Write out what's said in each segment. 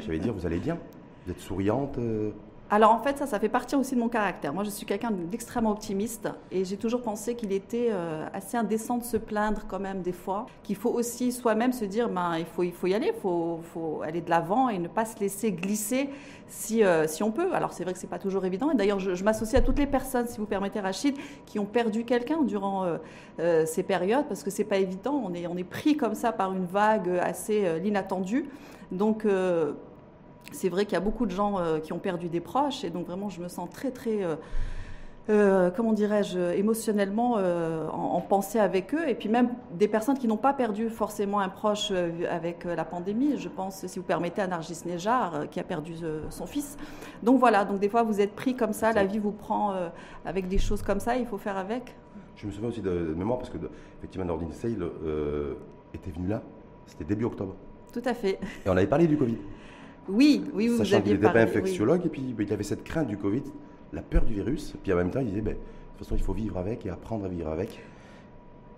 J'allais dire, vous allez bien? Vous êtes souriante euh, alors en fait, ça, ça fait partie aussi de mon caractère. Moi, je suis quelqu'un d'extrêmement optimiste et j'ai toujours pensé qu'il était euh, assez indécent de se plaindre quand même des fois. Qu'il faut aussi soi-même se dire, ben, il faut, il faut y aller, il faut, faut, aller de l'avant et ne pas se laisser glisser si, euh, si on peut. Alors c'est vrai que c'est pas toujours évident. Et d'ailleurs, je, m'associe à toutes les personnes, si vous permettez, Rachid, qui ont perdu quelqu'un durant ces périodes parce que c'est pas évident. On est, on est pris comme ça par une vague assez inattendue. Donc c'est vrai qu'il y a beaucoup de gens euh, qui ont perdu des proches et donc vraiment je me sens très très euh, euh, comment dirais-je, émotionnellement en, pensée avec eux, et puis même des personnes qui n'ont pas perdu forcément un proche avec la pandémie. Je pense, si vous permettez, à Nargis Nejar qui a perdu son fils. Donc voilà, donc des fois vous êtes pris comme ça, la vie vous prend avec des choses comme ça, il faut faire avec. Je me souviens aussi de, mémoire parce que effectivement Nordine Sale était venu là, c'était début octobre. Tout à fait. Et on avait parlé du Covid. Oui, oui, vous Sachant qu'il n'était pas infectiologue, et puis ben, il avait cette crainte du Covid, la peur du virus, puis en même temps, il disait, ben, de toute façon, il faut vivre avec et apprendre à vivre avec.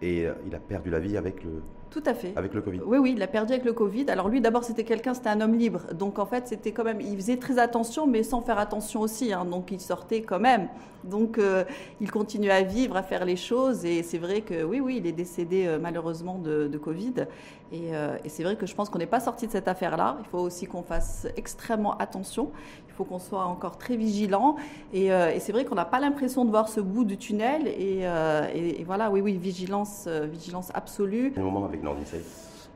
Et euh, il a perdu la vie avec le, tout à fait. Avec le Covid. Oui, oui, il a perdu avec le Covid. Alors lui, d'abord, c'était quelqu'un, c'était un homme libre. Donc en fait, c'était quand même, il faisait très attention, mais sans faire attention aussi. Hein. Donc il sortait quand même. Donc euh, il continuait à vivre, à faire les choses. Et c'est vrai que oui, oui, il est décédé euh, malheureusement de, Covid. Euh, et, c'est vrai que je pense qu'on n'est pas sorti de cette affaire-là. Il faut aussi qu'on fasse extrêmement attention. Il faut qu'on soit encore très vigilant. Et, c'est vrai qu'on n'a pas l'impression de voir ce bout du tunnel. Et, voilà, oui, oui, vigilance, vigilance absolue. Un moment avec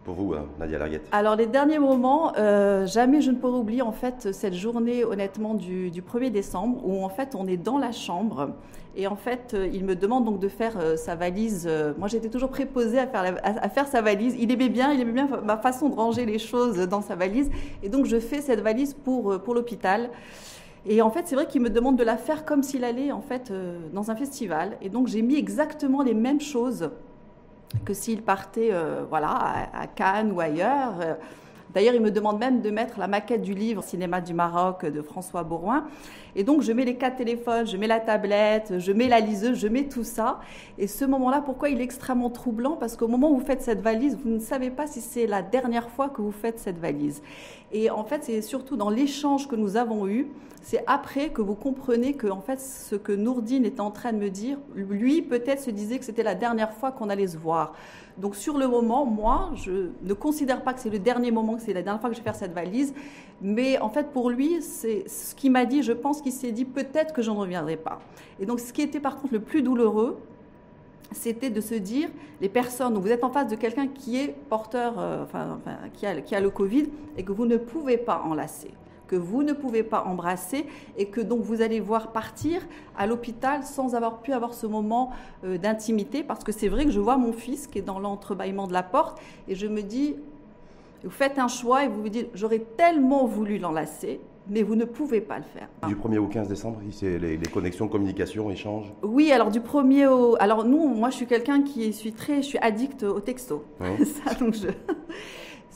pour vous, hein, Nadia Larguette Alors, les derniers moments, euh, jamais je ne pourrai oublier en fait cette journée, honnêtement, du, 1er décembre, où en fait on est dans la chambre. Et en fait, euh, il me demande donc de faire euh, sa valise. moi, j'étais toujours préposée à faire, à, faire sa valise. Il aimait bien, il aimait bien ma façon de ranger les choses dans sa valise. Et donc, je fais cette valise pour, pour l'hôpital. Et en fait, c'est vrai qu'il me demande de la faire comme s'il allait en fait dans un festival. Et donc, j'ai mis exactement les mêmes choses que s'il partait euh, voilà, à, Cannes ou ailleurs. Euh, d'ailleurs, il me demande même de mettre la maquette du livre Cinéma du Maroc de François Bourgoin. Et donc, je mets les quatre téléphones, je mets la tablette, je mets la liseuse, je mets tout ça. Et ce moment-là, pourquoi il est extrêmement troublant? Parce qu'au moment où vous faites cette valise, vous ne savez pas si c'est la dernière fois que vous faites cette valise. Et en fait, c'est surtout dans l'échange que nous avons eu, c'est après que vous comprenez que en fait, ce que Nourdine est en train de me dire, lui peut-être se disait que c'était la dernière fois qu'on allait se voir. Donc sur le moment, moi, je ne considère pas que c'est le dernier moment, que c'est la dernière fois que je vais faire cette valise, mais en fait pour lui, c'est ce qu'il m'a dit. Je pense qu'il s'est dit peut-être que je ne reviendrai pas. Et donc ce qui était par contre le plus douloureux, c'était de se dire, les personnes, vous êtes en face de quelqu'un qui est porteur, euh, enfin, qui, a, le Covid, et que vous ne pouvez pas enlacer que vous ne pouvez pas embrasser et que donc vous allez voir partir à l'hôpital sans avoir pu avoir ce moment euh, d'intimité. Parce que c'est vrai que je vois mon fils qui est dans l'entrebâillement de la porte et je me dis vous faites un choix et vous vous dites j'aurais tellement voulu l'enlacer mais vous ne pouvez pas le faire. Du 1er au 15 décembre, c'est les, connexions, communication, échanges Oui, alors du 1er au... Alors nous, moi je suis quelqu'un qui suis très... Je suis addict au texto. Ça, donc je...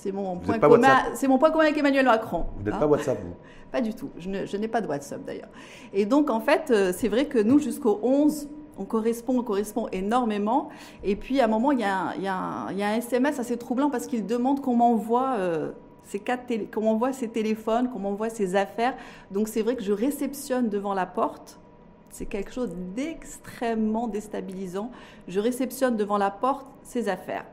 C'est mon, point commun, c'est mon point commun avec Emmanuel Macron. Vous n'êtes pas hein. WhatsApp, vous Pas du tout. Je, n'ai pas de WhatsApp, d'ailleurs. Et donc, en fait, euh, c'est vrai que nous, jusqu'au 11, on correspond, on correspond énormément. Et puis, à un moment, il y a un, il y a un, SMS assez troublant parce qu'il demande qu'on m'envoie... Euh, ces quatre télé qu'on m'envoie ses téléphones, qu'on m'envoie ses affaires. Donc c'est vrai que je réceptionne devant la porte. C'est quelque chose d'extrêmement déstabilisant. Je réceptionne devant la porte ses affaires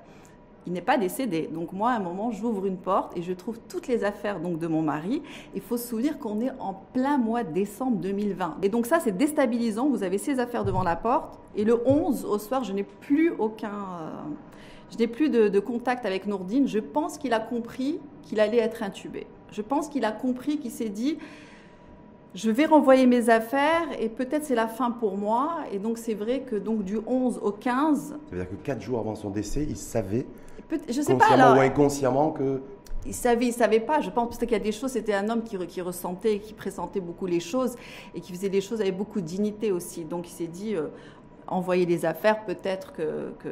il n'est pas décédé. Donc moi, à un moment, j'ouvre une porte et je trouve toutes les affaires donc de mon mari. Il faut se souvenir qu'on est en plein mois de décembre 2020. Et donc ça, c'est déstabilisant. Vous avez ces affaires devant la porte. Et le 11, au soir, je n'ai plus aucun... Euh, je n'ai plus de, de, contact avec Nourdine. Je pense qu'il a compris qu'il allait être intubé. Je pense qu'il a compris, qu'il s'est dit, je vais renvoyer mes affaires et peut-être c'est la fin pour moi. Et donc c'est vrai que donc du 11 au 15. Ça veut dire que quatre jours avant son décès, il savait je sais pas, ou inconsciemment que il savait, il savait pas. Je pense qu'il y a des choses. C'était un homme qui, qui, ressentait, qui pressentait beaucoup les choses et qui faisait des choses avec beaucoup de dignité aussi. Donc il s'est dit, euh, envoyer des affaires, peut-être que, que,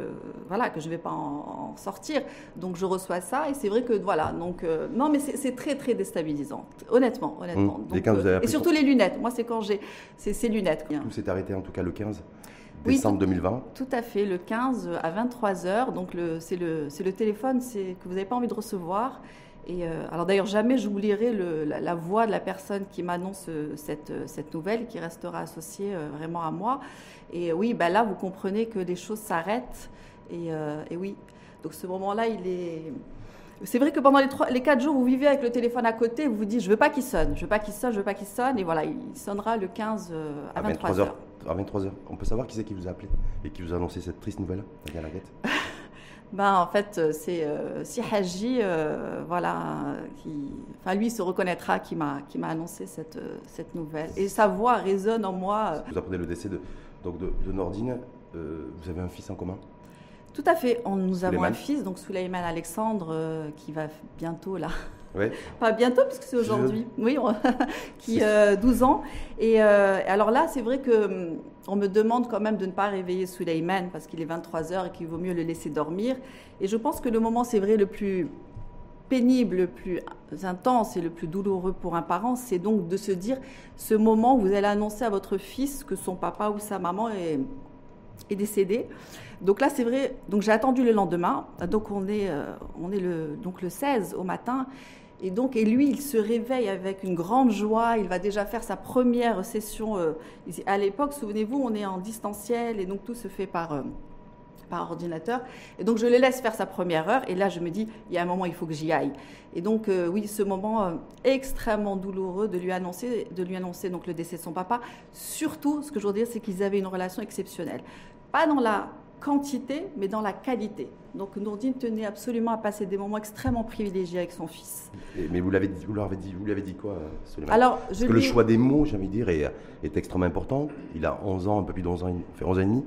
voilà que je vais pas en, sortir. Donc je reçois ça et c'est vrai que voilà. Donc euh, non, mais c'est très très déstabilisant. Honnêtement, honnêtement. Mmh. Euh, et surtout les lunettes. Moi, c'est quand j'ai ces lunettes. Tout s'est arrêté en tout cas le 15 décembre 2020 Tout à fait, le 15 à 23h. Donc c'est le, le téléphone que vous n'avez pas envie de recevoir. Et euh, alors d'ailleurs, jamais j'oublierai la, la, voix de la personne qui m'annonce cette, cette, nouvelle, qui restera associée vraiment à moi. Et oui, bah là, vous comprenez que les choses s'arrêtent. Et, et, oui, donc ce moment-là, il est... C'est vrai que pendant les, trois, les quatre jours, vous vivez avec le téléphone à côté, vous vous dites, je veux pas qu'il sonne, je veux pas qu'il sonne, je veux pas qu'il sonne. Et voilà, il sonnera le 15 à, 23h. À 23h. On peut savoir qui c'est qui vous a appelé et qui vous a annoncé cette triste nouvelle, la Laguette? Ben, en fait, euh, c'est euh, si Haji, euh, voilà, qui, enfin, lui se reconnaîtra qui m'a, qui m'a annoncé cette, cette nouvelle. Et sa voix résonne en moi. Vous apprenez le décès de, donc de, Nordine. vous avez un fils en commun? Tout à fait. On, nous avons un fils, donc Souleyman Alexandre, qui va bientôt là pas bientôt, puisque c'est aujourd'hui. Oui, qui euh, 12 ans. Et euh, alors là, c'est vrai que hum, on me demande quand même de ne pas réveiller Suleyman parce qu'il est 23 heures et qu'il vaut mieux le laisser dormir. Et je pense que le moment, c'est vrai, le plus pénible, le plus intense et le plus douloureux pour un parent, c'est donc de se dire ce moment où vous allez annoncer à votre fils que son papa ou sa maman est, est décédé. Donc là, c'est vrai. Donc j'ai attendu le lendemain. Donc on est, euh, on est le, donc le 16 au matin. Et donc, et lui, il se réveille avec une grande joie. Il va déjà faire sa première session. Euh, à l'époque, souvenez-vous, on est en distanciel et donc tout se fait par, euh, par ordinateur. Et donc, je le laisse faire sa première heure. Et là, je me dis, il y a un moment, il faut que j'y aille. Et donc, euh, oui, ce moment extrêmement douloureux de lui annoncer, de lui annoncer donc le décès de son papa. Surtout, ce que je veux dire, c'est qu'ils avaient une relation exceptionnelle. Pas dans la quantité, mais dans la qualité. Donc Nourdine tenait absolument à passer des moments extrêmement privilégiés avec son fils. mais vous l'avez dit, vous l'avez dit, vous l'avez dit quoi, Soleiman Alors, Parce que le choix des mots, j'ai envie de dire, est, est, extrêmement important. Il a 11 ans, un peu plus de 11 ans, il fait 11 ans et demi.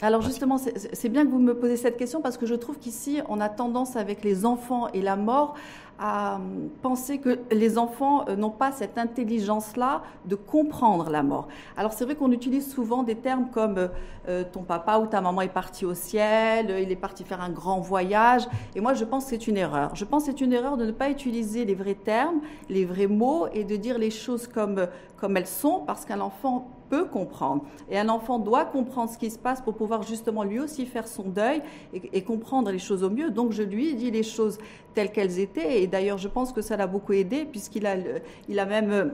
Alors justement, c'est bien que vous me posez cette question parce que je trouve qu'ici, on a tendance avec les enfants et la mort à euh, penser que les enfants euh, n'ont pas cette intelligence-là de comprendre la mort. Alors c'est vrai qu'on utilise souvent des termes comme euh, ton papa ou ta maman est parti au ciel, il est parti faire un grand voyage. Et moi, je pense que c'est une erreur. Je pense que c'est une erreur de ne pas utiliser les vrais termes, les vrais mots et de dire les choses comme, comme elles sont parce qu'un enfant peut comprendre. Et un enfant doit comprendre ce qui se passe pour pouvoir justement lui aussi faire son deuil et, comprendre les choses au mieux. Donc je lui ai dit les choses telles qu'elles étaient. Et d'ailleurs, je pense que ça l'a beaucoup aidé puisqu'il a, il a même euh,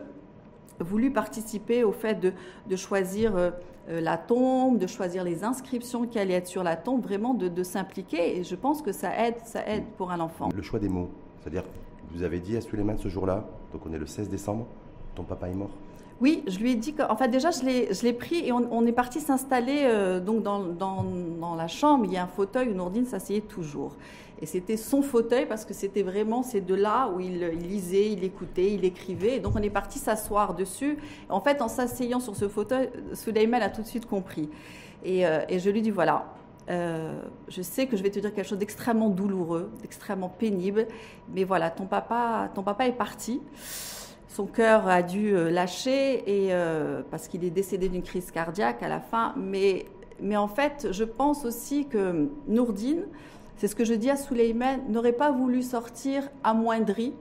voulu participer au fait de, de choisir euh, euh, la tombe, de choisir les inscriptions qui allaient être sur la tombe, vraiment de, de s'impliquer. Et je pense que ça aide, ça aide pour un enfant. Le choix des mots, c'est-à-dire, vous avez dit à Suleiman ce jour-là, donc on est le 16 décembre, ton papa est mort? Oui, je lui ai dit que, en fait, déjà, je l'ai pris et on, est parti s'installer euh, donc dans, dans, dans, la chambre. Il y a un fauteuil où Nourdine s'asseyait toujours. Et c'était son fauteuil parce que c'était vraiment c'est de là où il, lisait, il écoutait, il écrivait. Et donc on est parti s'asseoir dessus. En fait, en s'asseyant sur ce fauteuil, Souleyman a tout de suite compris. Et, euh, et je lui dis voilà, euh, je sais que je vais te dire quelque chose d'extrêmement douloureux, d'extrêmement pénible, mais voilà, ton papa, ton papa est parti son cœur a dû euh, lâcher et, euh, parce qu'il est décédé d'une crise cardiaque à la fin. Mais, mais en fait, je pense aussi que Nourdine, c'est ce que je dis à Souleyman, n'aurait pas voulu sortir amoindri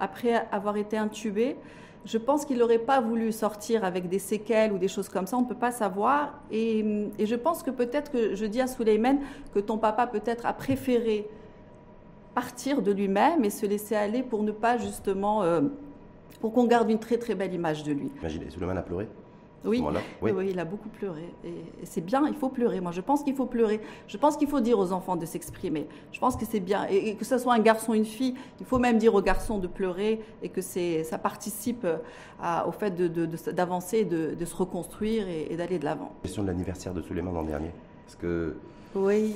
après avoir été intubé. Je pense qu'il n'aurait pas voulu sortir avec des séquelles ou des choses comme ça, on ne peut pas savoir. Et, et je pense que peut-être que je dis à Souleyman que ton papa peut-être a préféré partir de lui-même et se laisser aller pour ne pas justement... Euh, pour qu'on garde une très très belle image de lui. Imaginez, Suleiman a pleuré oui, oui. oui, il a beaucoup pleuré. Et, c'est bien, il faut pleurer. Moi, je pense qu'il faut pleurer. Je pense qu'il faut dire aux enfants de s'exprimer. Je pense que c'est bien. Et, que ce soit un garçon ou une fille, il faut même dire aux garçons de pleurer et que ça participe euh, au fait d'avancer, de, de, se reconstruire et, d'aller de l'avant. Question de l'anniversaire de Suleiman l'an dernier. Parce que. Oui.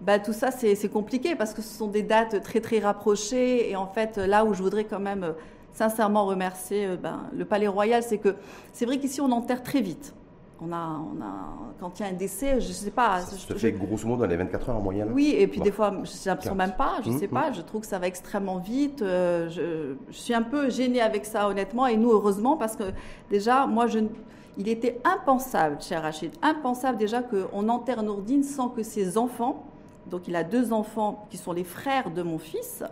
Bah, tout ça, c'est compliqué parce que ce sont des dates très très rapprochées. Et en fait, là où je voudrais quand même sincèrement remercier euh, ben, le Palais Royal, c'est que c'est vrai qu'ici on enterre très vite. On a, on a, quand il y a un décès, je ne sais pas. Ça se fait grosso modo dans les 24 heures en moyenne Oui, et puis des fois, je l'impression même pas, je ne sais mmh, pas, mmh. je trouve que ça va extrêmement vite. Euh, je, je, suis un peu gênée avec ça, honnêtement, et nous, heureusement, parce que déjà, moi, je, il était impensable, cher Rachid, impensable déjà qu'on enterre Nourdine sans que ses enfants, donc il a deux enfants qui sont les frères de mon fils,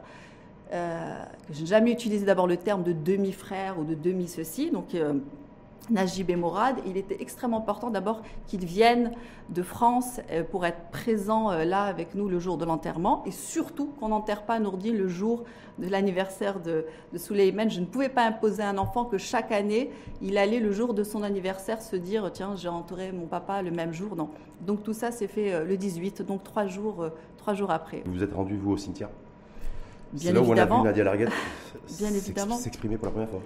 euh, je n'ai jamais utilisé d'abord le terme de demi-frère ou de demi-ceci. Donc, euh, Najib et Mourad, il était extrêmement important d'abord qu'ils viennent de France euh, pour être présents là avec nous le jour de l'enterrement et surtout qu'on n'enterre pas Nourdine le jour de l'anniversaire de, de Je ne pouvais pas imposer à un enfant que chaque année, il allait le jour de son anniversaire se dire tiens, j'ai entouré mon papa le même jour. Non. Donc tout ça s'est fait le 18, donc trois jours, trois jours après. Vous êtes rendu, vous, au cimetière? Bien là où on a vu Nadia Larguette s'exprimer pour la première fois.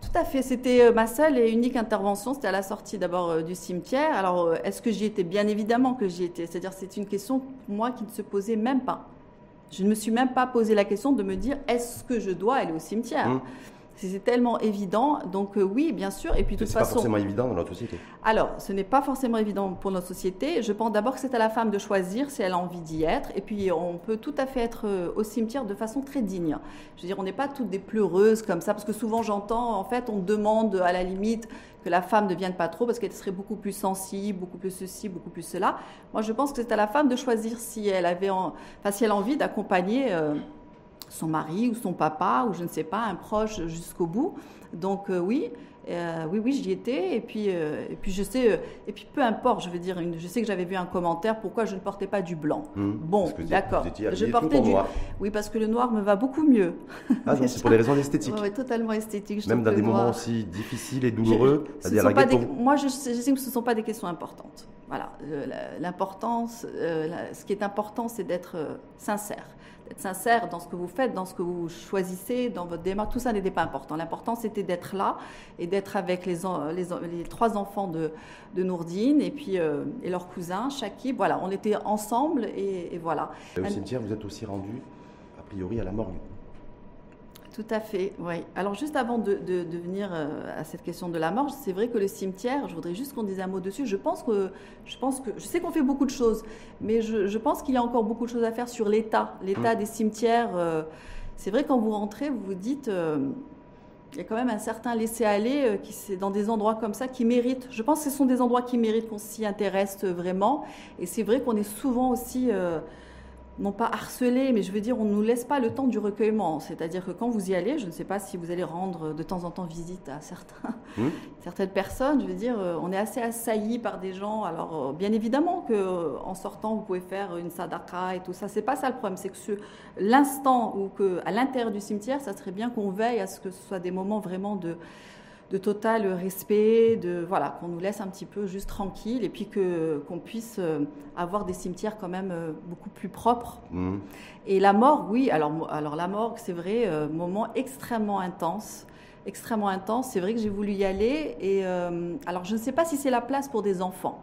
Tout à fait. C'était euh, ma seule et unique intervention. C'était à la sortie d'abord euh, du cimetière. Alors, euh, est-ce que j'y étais? Bien évidemment que j'y étais. C'est-à-dire, c'est une question pour moi qui ne se posait même pas. Je ne me suis même pas posé la question de me dire est-ce que je dois aller au cimetière? Mmh. C'est tellement évident. Donc euh, oui, bien sûr. Et puis de toute façon. C'est pas forcément évident dans notre société. Alors, ce n'est pas forcément évident pour notre société. Je pense d'abord que c'est à la femme de choisir si elle a envie d'y être. Et puis, on peut tout à fait être euh, au cimetière de façon très digne. Je veux dire, on n'est pas toutes des pleureuses comme ça, parce que souvent j'entends, en fait, on demande à la limite que la femme ne vienne pas trop parce qu'elle serait beaucoup plus sensible, beaucoup plus ceci, beaucoup plus cela. Moi, je pense que c'est à la femme de choisir si elle avait, enfin, si elle a envie d'accompagner. Euh, son mari ou son papa ou je ne sais pas, un proche jusqu'au bout. Donc euh, oui, euh, oui, oui, j'y étais. Et puis, euh, et puis je sais, et puis peu importe, je veux dire, je sais que j'avais vu un commentaire pourquoi je ne portais pas du blanc? Hmm. bon, d'accord. Je portais du noir. Oui, parce que le noir me va beaucoup mieux. Ah non, c'est pour des raisons esthétiques. oui, totalement esthétiques. Même dans des moments aussi difficiles et douloureux. Moi, je, sais que ce ne sont pas des questions importantes. Voilà, l'importance, ce qui est important, c'est d'être sincère être sincère dans ce que vous faites, dans ce que vous choisissez, dans votre démarche, tout ça n'était pas important. L'important, c'était d'être là et d'être avec les, les, trois enfants de, de Nourdine et puis euh, et leurs cousins, Chaki. Voilà, on était ensemble et, voilà. Au cimetière, vous êtes aussi rendu, a priori, à la morgue. Tout à fait, oui. Alors juste avant de, venir euh, à cette question de la mort, c'est vrai que le cimetière, je voudrais juste qu'on dise un mot dessus. Je pense que, je pense que, je sais qu'on fait beaucoup de choses, mais je, pense qu'il y a encore beaucoup de choses à faire sur l'état, l'état mmh. des cimetières. Euh, c'est vrai quand vous rentrez, vous vous dites, euh, il y a quand même un certain laisser-aller qui c'est dans des endroits comme ça qui méritent. Je pense que ce sont des endroits qui méritent qu'on s'y intéresse vraiment. Et c'est vrai qu'on est souvent aussi non pas harceler, mais je veux dire, on ne nous laisse pas le temps du recueillement. C'est-à-dire que quand vous y allez, je ne sais pas si vous allez rendre de temps en temps visite à certains, hmm. certaines personnes, je veux dire, euh, on est assez assailli par des gens. Alors, euh, bien évidemment que euh, en sortant, vous pouvez faire une sadaka et tout ça. C'est pas ça le problème, c'est que l'instant où que, à l'intérieur du cimetière, ça serait bien qu'on veille à ce que ce soit des moments vraiment de de total respect, de voilà, qu'on nous laisse un petit peu juste tranquille et puis que qu'on puisse euh, avoir des cimetières quand même euh, beaucoup plus propres. Mmh. Et la mort, oui, alors alors la mort, c'est vrai, euh, moment extrêmement intense, extrêmement intense. C'est vrai que j'ai voulu y aller et alors je ne sais pas si c'est la place pour des enfants.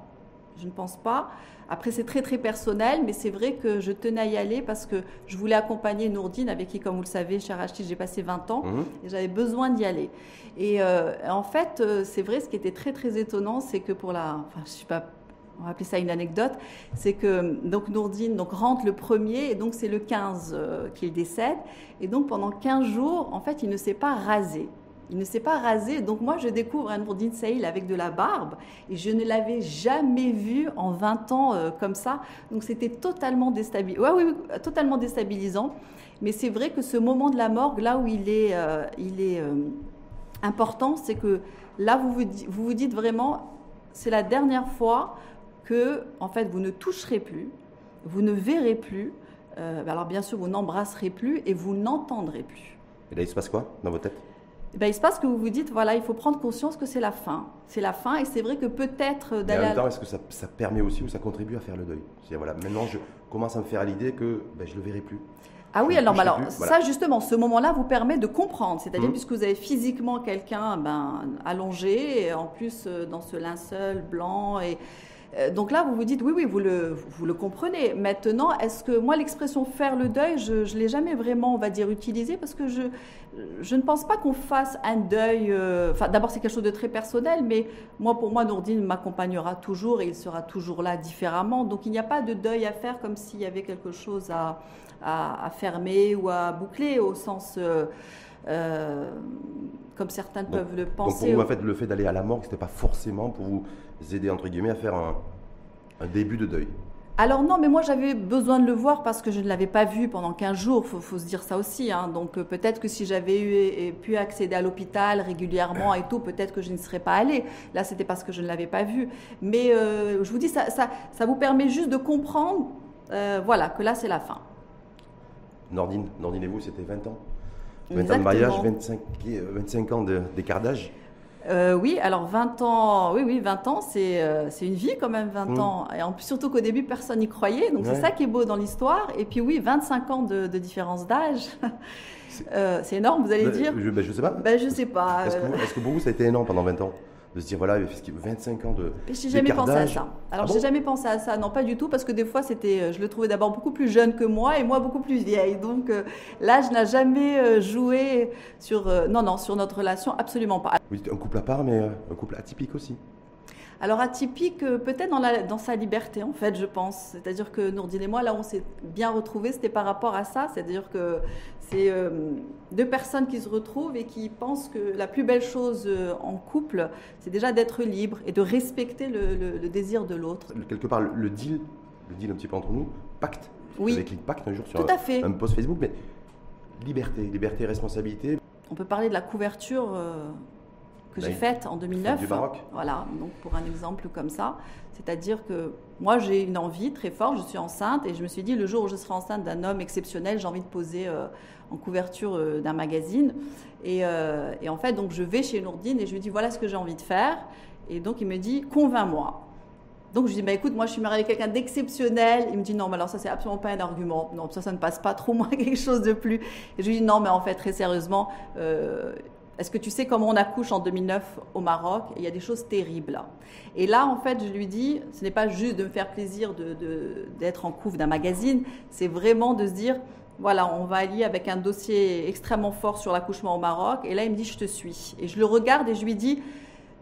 Je ne pense pas. Après, c'est très très personnel, mais c'est vrai que je tenais à y aller parce que je voulais accompagner Nourdine, avec qui, comme vous le savez, cher Rachid, j'ai passé 20 ans mmh. et j'avais besoin d'y aller. Et euh, en fait, euh, c'est vrai, ce qui était très très étonnant, c'est que pour la. Enfin, je sais pas. On va appeler ça une anecdote, c'est que donc Nourdine donc, rentre le premier et donc c'est le 15 euh, qu'il décède. Et donc pendant 15 jours, en fait, il ne s'est pas rasé. Il ne s'est pas rasé. Donc moi, je découvre un Nourdine Saïl avec de la barbe et je ne l'avais jamais vu en 20 ans euh, comme ça. Donc c'était totalement déstabilisant. Mais c'est vrai que ce moment de la morgue, là où il est, euh, euh, important, c'est que là, vous vous, dites vraiment, c'est la dernière fois que, en fait, vous ne toucherez plus, vous ne verrez plus. alors bien sûr, vous n'embrasserez plus et vous n'entendrez plus. Et là, il se passe quoi dans votre tête eh ben, il se passe que vous vous dites, voilà, il faut prendre conscience que c'est la fin. C'est la fin, et c'est vrai que peut-être d'aller. En même temps, est-ce que ça, permet aussi ou ça contribue à faire le deuil? Voilà, Maintenant, je commence à me faire à l'idée que ben, je ne le verrai plus. Ah oui, alors, alors ça justement, ce moment-là vous permet de comprendre, c'est-à-dire mmh. puisque vous avez physiquement quelqu'un ben, allongé, et en plus euh, dans ce linceul blanc et euh, donc là, vous vous dites, oui, oui, vous le, vous le comprenez. Maintenant, est-ce que moi, l'expression faire le deuil, je ne l'ai jamais vraiment, on va dire, utilisée parce que je, je ne pense pas qu'on fasse un deuil. Euh, d'abord, c'est quelque chose de très personnel, mais moi, pour moi, Nourdine m'accompagnera toujours et il sera toujours là différemment. Donc, il n'y a pas de deuil à faire comme s'il y avait quelque chose à, à, fermer ou à boucler au sens. Euh, euh, comme certains peuvent le penser. Donc pour vous, en fait, le fait d'aller à la morgue, ce n'était pas forcément pour vous aider, entre guillemets, à faire un, un début de deuil? Alors non, mais moi j'avais besoin de le voir parce que je ne l'avais pas vu pendant 15 jours, il faut, se dire ça aussi. Hein. Donc euh, peut-être que si j'avais eu, pu accéder à l'hôpital régulièrement et tout, peut-être que je n'y serais pas allée. Là, c'était parce que je ne l'avais pas vu. Mais euh, je vous dis, ça, ça, ça, vous permet juste de comprendre, euh, voilà, que là c'est la fin. Nordine, Nordine et vous, c'était 20 ans? 20 ans de mariage, 25, 25 ans d'écart d'âge euh, oui, alors 20 ans, oui, oui, 20 ans, euh, c'est une vie quand même, 20 mm. ans. Et en surtout qu'au début, personne n'y croyait. Donc, c'est ça qui est beau dans l'histoire. Et puis, oui, 25 ans de, différence d'âge. Euh, c'est énorme, vous allez bah, dire Je ne sais pas. Ben, je sais pas. Est-ce que, pour vous, ça a été énorme pendant 20 ans? De se dire voilà 25 ans de j'ai jamais pensé à ça. Alors ah j'ai jamais pensé à ça. Non pas du tout parce que des fois c'était euh, je le trouvais d'abord beaucoup plus jeune que moi et moi beaucoup plus vieille. Donc euh, l'âge n'a jamais euh, joué sur non non sur notre relation absolument pas. Vous dites un couple à part mais un couple atypique aussi. Alors atypique, peut-être dans, dans, sa liberté, en fait, je pense. C'est-à-dire que Nourdine et moi, là, on s'est bien retrouvés, c'était par rapport à ça. C'est-à-dire que c'est euh, deux personnes qui se retrouvent et qui pensent que la plus belle chose euh, en couple, c'est déjà d'être libre et de respecter le, désir de l'autre. Quelque part, le deal, le deal un petit peu entre nous, pacte. Oui. Avec pacte un jour sur un, un post Facebook, mais liberté, liberté, responsabilité. On peut parler de la couverture. Euh, que j'ai faite en 2009. Du Maroc. Voilà, donc pour un exemple comme ça. C'est-à-dire que moi, j'ai une envie très forte, je suis enceinte, et je me suis dit, le jour où je serai enceinte d'un homme exceptionnel, j'ai envie de poser euh, en couverture euh, d'un magazine. Euh, et, en fait, donc je vais chez Nourdine et je lui dis, voilà ce que j'ai envie de faire. Et donc il me dit, convainc-moi. Donc je lui dis, bah, écoute, moi je suis mariée avec quelqu'un d'exceptionnel. Il me dit, non, mais alors ça, c'est absolument pas un argument. Non, ça, ça ne passe pas trop, moi, quelque chose de plus. Et je lui dis, non, mais en fait, très sérieusement, est-ce que tu sais comment on accouche en 2009 au Maroc Il y a des choses terribles. Et là, en fait, je lui dis, ce n'est pas juste de me faire plaisir d'être en couvre d'un magazine, c'est vraiment de se dire, voilà, on va aller avec un dossier extrêmement fort sur l'accouchement au Maroc. Et là, il me dit, je te suis. Et je le regarde et je lui dis,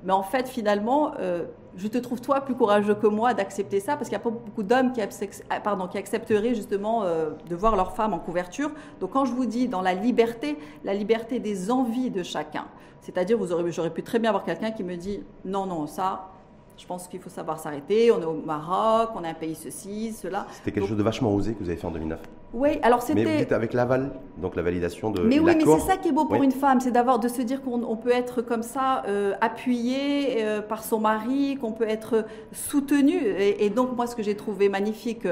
mais en fait, finalement, euh, je te trouve toi plus courageux que moi d'accepter ça, parce qu'il n'y a pas beaucoup d'hommes qui, ah, accepteraient justement euh, de voir leur femme en couverture. Donc quand je vous dis dans la liberté, la liberté des envies de chacun, c'est-à-dire vous j'aurais pu très bien avoir quelqu'un qui me dit non, non, ça, je pense qu'il faut savoir s'arrêter. On est au Maroc, on est un pays ceci, cela. C'était quelque chose de vachement osé que vous avez fait en 2009. Oui, alors c'était. Mais vous êtes avec l'aval, donc la validation de. Mais oui, mais c'est ça qui est beau pour une femme, c'est d'avoir de se dire qu'on peut être comme ça euh, appuyé euh, par son mari, qu'on peut être soutenu. Et, donc moi, ce que j'ai trouvé magnifique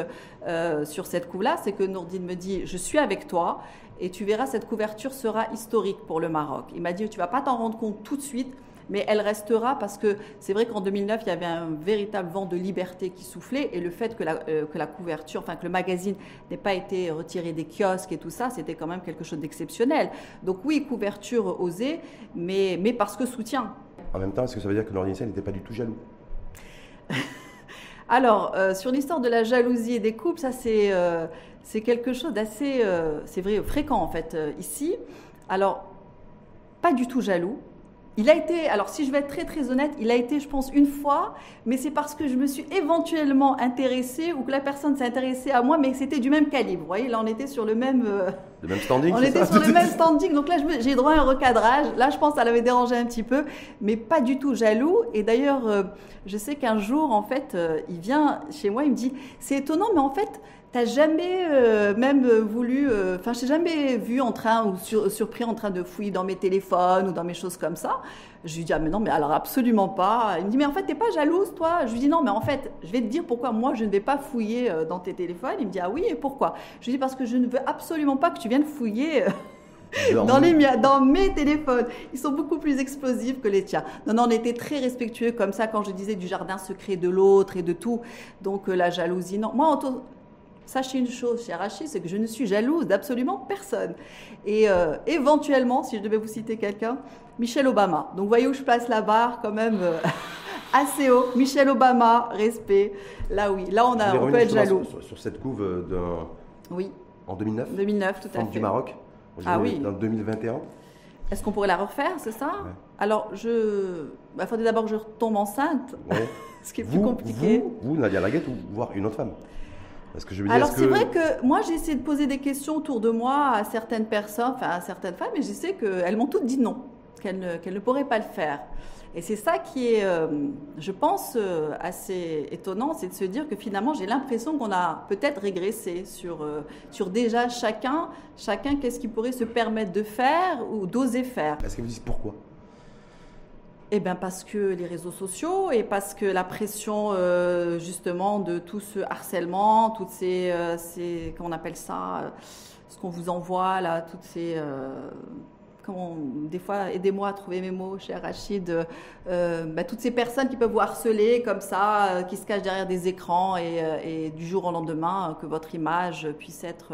euh, sur cette couve-là, c'est que Nourdine me dit je suis avec toi. Et tu verras, cette couverture sera historique pour le Maroc. Il m'a dit, tu vas pas t'en rendre compte tout de suite, mais elle restera parce que c'est vrai qu'en 2009, il y avait un véritable vent de liberté qui soufflait et le fait que la, euh, que la couverture, enfin que le magazine n'ait pas été retiré des kiosques et tout ça, c'était quand même quelque chose d'exceptionnel. Donc oui, couverture osée, mais, mais parce que soutien. En même temps, est-ce que ça veut dire que l'ordinateur n'était pas du tout jaloux? Alors, euh, sur l'histoire de la jalousie et des couples, ça c'est euh, quelque chose d'assez, c'est vrai, fréquent en fait ici. Alors, pas du tout jaloux, il a été, alors si je vais être très très honnête, il a été, je pense, une fois, mais c'est parce que je me suis éventuellement intéressée ou que la personne s'est intéressée à moi, mais c'était du même calibre. Vous voyez, là on était sur le même. Euh, le même standing. On était sur le même standing, donc là j'ai droit à un recadrage. Là, je pense que ça l'avait dérangé un petit peu, mais pas du tout jaloux. Et d'ailleurs, euh, je sais qu'un jour, en fait, euh, il vient chez moi, il me dit, c'est étonnant, mais en fait, T'as jamais euh, même voulu, enfin, je t'ai jamais vu en train ou surpris en train de fouiller dans mes téléphones ou dans mes choses comme ça. Je lui dis ah mais non mais alors absolument pas. Il me dit mais en fait t'es pas jalouse toi? Je lui dis non mais en fait je vais te dire pourquoi moi je ne vais pas fouiller euh, dans tes téléphones. Il me dit ah oui et pourquoi? Je lui dis parce que je ne veux absolument pas que tu viennes fouiller. dans, les miens, dans mes téléphones. Ils sont beaucoup plus explosifs que les tiens. Non, non, on était très respectueux comme ça quand je disais du jardin secret de l'autre et de tout. Donc la jalousie, non. Moi, Sachez une chose, cher Rachid, c'est que je ne suis jalouse d'absolument personne. Et euh, éventuellement, si je devais vous citer quelqu'un, Michelle Obama. Donc, voyez où je place la barre quand même euh, assez haut. Michelle Obama, respect. Là, oui. Là, on, a, on peut être jaloux. Sur, cette couve euh, de, oui. en 2009 2009, tout à fait. du Maroc. Ah oui. En 2021. Est-ce qu'on pourrait la refaire, c'est ça Alors, je. Il bah, faudrait d'abord que je retombe enceinte, ce qui est plus compliqué. Vous, vous Nadia Laguette, ou voir une autre femme alors c'est vrai que moi j'ai essayé de poser des questions autour de moi à certaines personnes, enfin à certaines femmes, et je sais qu'elles m'ont toutes dit non. qu'elle ne, ne pourrait pas le faire. Et c'est ça qui est, euh, je pense, euh, assez étonnant, c'est de se dire que finalement, j'ai l'impression qu'on a peut-être régressé sur, euh, sur déjà chacun, chacun qu'est-ce qu'il pourrait se permettre de faire ou d'oser faire. Est-ce que vous dites pourquoi? Eh bien parce que les réseaux sociaux et parce que la pression justement de tout ce harcèlement, toutes ces, ces comment on appelle ça, ce qu'on vous envoie là, toutes ces des fois, aidez-moi à trouver mes mots, cher Rachid, euh, bah, toutes ces personnes qui peuvent vous harceler comme ça, euh, qui se cachent derrière des écrans et, euh, du jour au lendemain, que votre image puisse être...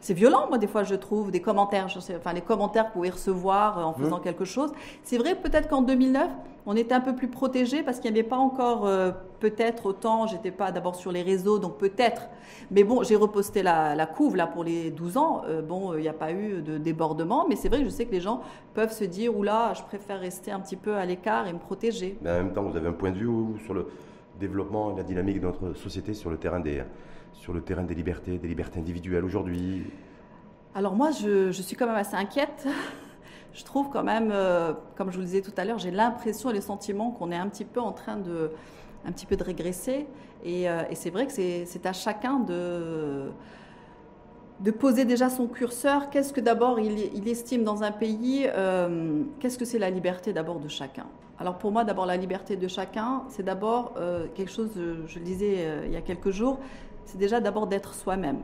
c'est violent, moi, des fois, je trouve, des commentaires, je sais, enfin, les commentaires que vous pouvez recevoir en faisant mmh. quelque chose. C'est vrai, peut-être qu'en 2009, on était un peu plus protégé parce qu'il n'y avait pas encore peut-être autant, j'étais pas d'abord sur les réseaux, donc peut-être. Mais bon, j'ai reposté la, couve là pour les 12 ans. bon, il n'y a pas eu de débordement, mais c'est vrai que je sais que les gens peuvent se dire, oula, je préfère rester un petit peu à l'écart et me protéger. Mais en même temps, vous avez un point de vue sur le développement et la dynamique de notre société sur le terrain des, sur le terrain des libertés, des libertés individuelles aujourd'hui? Alors moi, je, suis quand même assez inquiète. Je trouve quand même, euh, comme je vous le disais tout à l'heure, j'ai l'impression et le sentiment qu'on est un petit peu en train de, un petit peu de régresser. Et, euh, c'est vrai que c'est à chacun de de poser déjà son curseur. Qu'est-ce que d'abord il, estime dans un pays euh, Qu'est-ce que c'est la liberté d'abord de chacun? Alors pour moi, d'abord la liberté de chacun, c'est d'abord quelque chose, je le disais il y a quelques jours, c'est déjà d'abord d'être soi-même,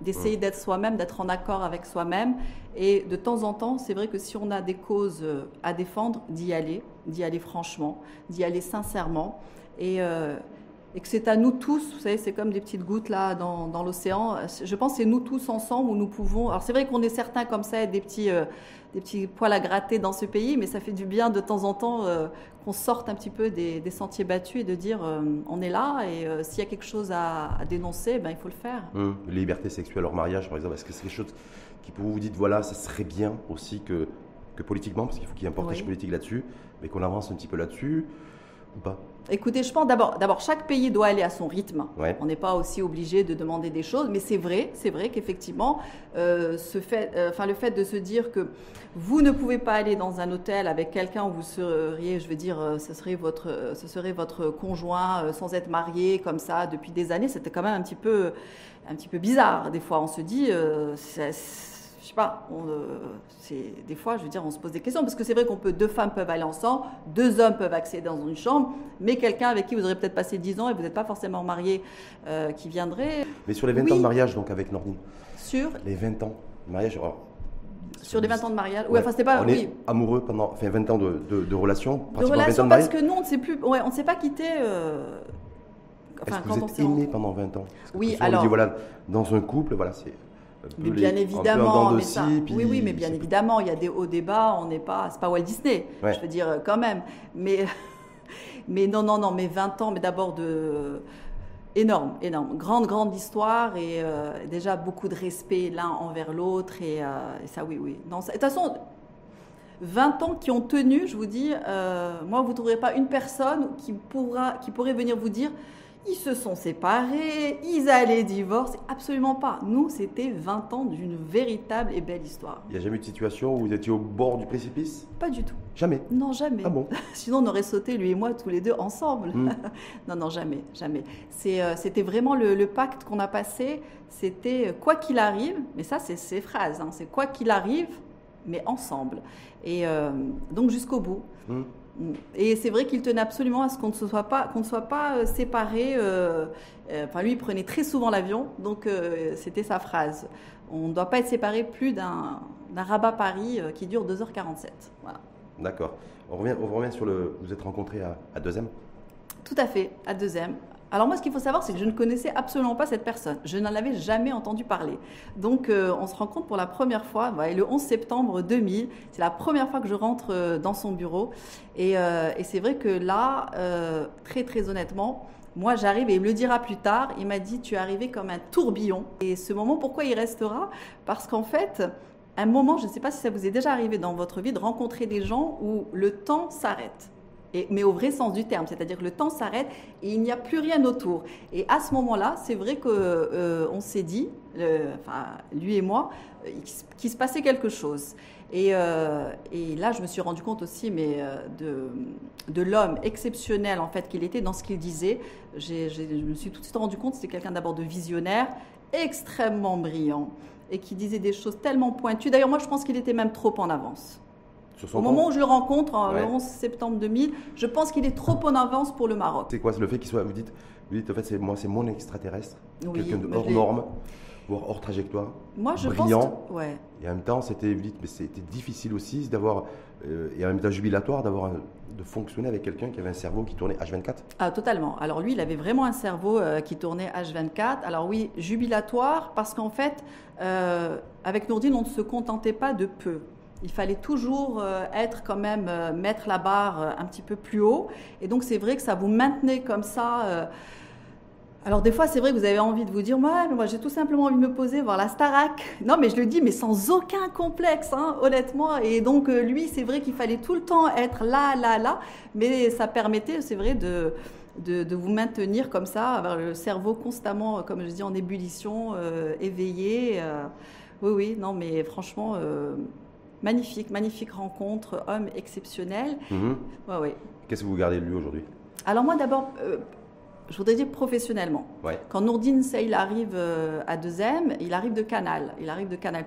d'essayer d'être soi-même, d'être en accord avec soi-même. Et de temps en temps, c'est vrai que si on a des causes à défendre, d'y aller, d'y aller franchement, d'y aller sincèrement. Et et que c'est à nous tous, vous savez, c'est comme des petites gouttes là dans, dans l'océan. Je pense que c'est nous tous ensemble où nous pouvons. Alors c'est vrai qu'on est certains comme ça, des petits, euh, des petits poils à gratter dans ce pays, mais ça fait du bien de temps en temps euh, qu'on sorte un petit peu des, des, sentiers battus et de dire euh, on est là et s'il y a quelque chose à, dénoncer, ben, il faut le faire. Hum, liberté sexuelle hors mariage, par exemple, est-ce que c'est quelque chose qui pour vous, vous dites voilà, ça serait bien aussi que, que politiquement, parce qu'il faut qu'il y ait un portage politique là-dessus, mais qu'on avance un petit peu là-dessus ou pas? Écoutez, je pense d'abord, d'abord chaque pays doit aller à son rythme. On n'est pas aussi obligé de demander des choses, mais c'est vrai, c'est vrai qu'effectivement, euh, euh, enfin le fait de se dire que vous ne pouvez pas aller dans un hôtel avec quelqu'un où vous seriez, je veux dire, euh, ce serait votre, ce serait votre conjoint sans être marié comme ça depuis des années, c'était quand même un petit peu, un petit peu bizarre. Des fois, on se dit, sais pas, euh, c'est des fois, je veux dire, on se pose des questions parce que c'est vrai qu'on peut deux femmes peuvent aller ensemble, deux hommes peuvent accéder dans une chambre, mais quelqu'un avec qui vous aurez peut-être passé dix ans et vous n'êtes pas forcément marié, euh, qui viendrait. Mais sur les 20 ans de mariage, donc avec Nordine. Sur les 20 ans de mariage. sur les 20 ans de mariage. Ouais, enfin, c'était pas. On est amoureux pendant enfin, 20 ans de, de, de relation. De relation parce que nous, on ne s'est plus. Ouais, on ne s'est pas quitté. Euh... Enfin, Est-ce que vous êtes aimé pendant 20 ans? Oui, alors. On dit, voilà, dans un couple, voilà, c'est mais bien évidemment, mais ça, oui, oui, mais bien évidemment, il y a des hauts débats. On n'est pas, c'est pas Walt Disney, je veux dire quand même. Mais, mais non, non, non, mais 20 ans, mais d'abord de énorme, énorme, grande, grande histoire et euh, déjà beaucoup de respect l'un envers l'autre et, euh, ça, oui, oui. Non, de toute façon. 20 ans qui ont tenu, je vous dis, euh, moi, vous ne trouverez pas une personne qui, pourra, qui pourrait venir vous dire ils se sont séparés, ils allaient divorcer. Absolument pas. Nous, c'était 20 ans d'une véritable et belle histoire. Il n'y a jamais eu de situation où vous étiez au bord du précipice? Pas du tout. Jamais? Non, jamais. Ah bon? Sinon, on aurait sauté, lui et moi, tous les deux ensemble. Hmm. non, non, jamais, jamais. Euh, c'était vraiment le, pacte qu'on a passé. C'était euh, quoi qu'il arrive, mais ça, c'est ces phrases, hein, c'est quoi qu'il arrive, mais ensemble. Et euh, donc jusqu'au bout. Hmm. Et c'est vrai qu'il tenait absolument à ce qu'on ne soit pas, qu'on ne soit pas euh, séparés. Euh, euh, enfin, lui, il prenait très souvent l'avion, donc c'était sa phrase. On ne doit pas être séparés plus d'un, rabat Paris qui dure 2h47. Voilà. D'accord. On revient, on revient sur le. Vous êtes rencontrés à, à Deuxième? Tout à fait, à Deuxième. Alors moi, ce qu'il faut savoir, c'est que je ne connaissais absolument pas cette personne. Je n'en avais jamais entendu parler. Donc euh, on se rencontre pour la première fois, le 11 septembre 2000. C'est la première fois que je rentre euh, dans son bureau. Euh, et, c'est vrai que là, très très honnêtement, moi j'arrive et il me le dira plus tard, il m'a dit tu es arrivé comme un tourbillon. Et ce moment, pourquoi il restera? Parce qu'en fait, un moment, je ne sais pas si ça vous est déjà arrivé dans votre vie de rencontrer des gens où le temps s'arrête mais au vrai sens du terme, c'est-à-dire que le temps s'arrête et il n'y a plus rien autour. Et à ce moment-là, c'est vrai qu'on euh, s'est dit, enfin, lui et moi, euh, qu'il se passait quelque chose. Et, et, là, je me suis rendu compte aussi mais, de, de l'homme exceptionnel en fait qu'il était dans ce qu'il disait. je me suis tout de suite rendu compte que c'était quelqu'un d'abord de visionnaire, extrêmement brillant et qui disait des choses tellement pointues. D'ailleurs, moi, je pense qu'il était même trop en avance. Au moment où je le rencontre, le 11 septembre 2000, je pense qu'il est trop en avance pour le Maroc. C'est quoi C'est le fait qu'il soit. Vous dites, vous dites en fait, c'est moi, c'est mon extraterrestre, quelqu'un de hors norme, voire hors trajectoire. Moi, je brillant. pense. Ouais. Et en même temps, c'était, vous dites, mais c'était difficile aussi d'avoir, euh, et en même temps jubilatoire d'avoir de fonctionner avec quelqu'un qui avait un cerveau qui tournait H24 Ah, totalement. Alors lui, il avait vraiment un cerveau euh, qui tournait H24. Alors oui, jubilatoire, parce qu'en fait, euh, avec Nourdine, on ne se contentait pas de peu. Il fallait toujours euh, être quand même, mettre la barre un petit peu plus haut. Et donc c'est vrai que ça vous maintenait comme ça alors des fois, c'est vrai que vous avez envie de vous dire, ouais, mais moi j'ai tout simplement envie de me poser, voir la Starac. Non, mais je le dis, mais sans aucun complexe, hein, honnêtement. Et donc euh, lui, c'est vrai qu'il fallait tout le temps être là, là, là. Mais ça permettait, c'est vrai, de, de, vous maintenir comme ça, avoir le cerveau constamment, comme je dis, en ébullition, euh, éveillé. Euh. oui, oui, non, mais franchement, magnifique, magnifique rencontre, homme exceptionnel. Mhm. Ouais, ouais. Qu'est-ce que vous gardez de lui aujourd'hui? Alors moi, d'abord je voudrais dire professionnellement. Quand Nourdine Seyl arrive euh, à 2M, il arrive de Canal, il arrive de Canal+.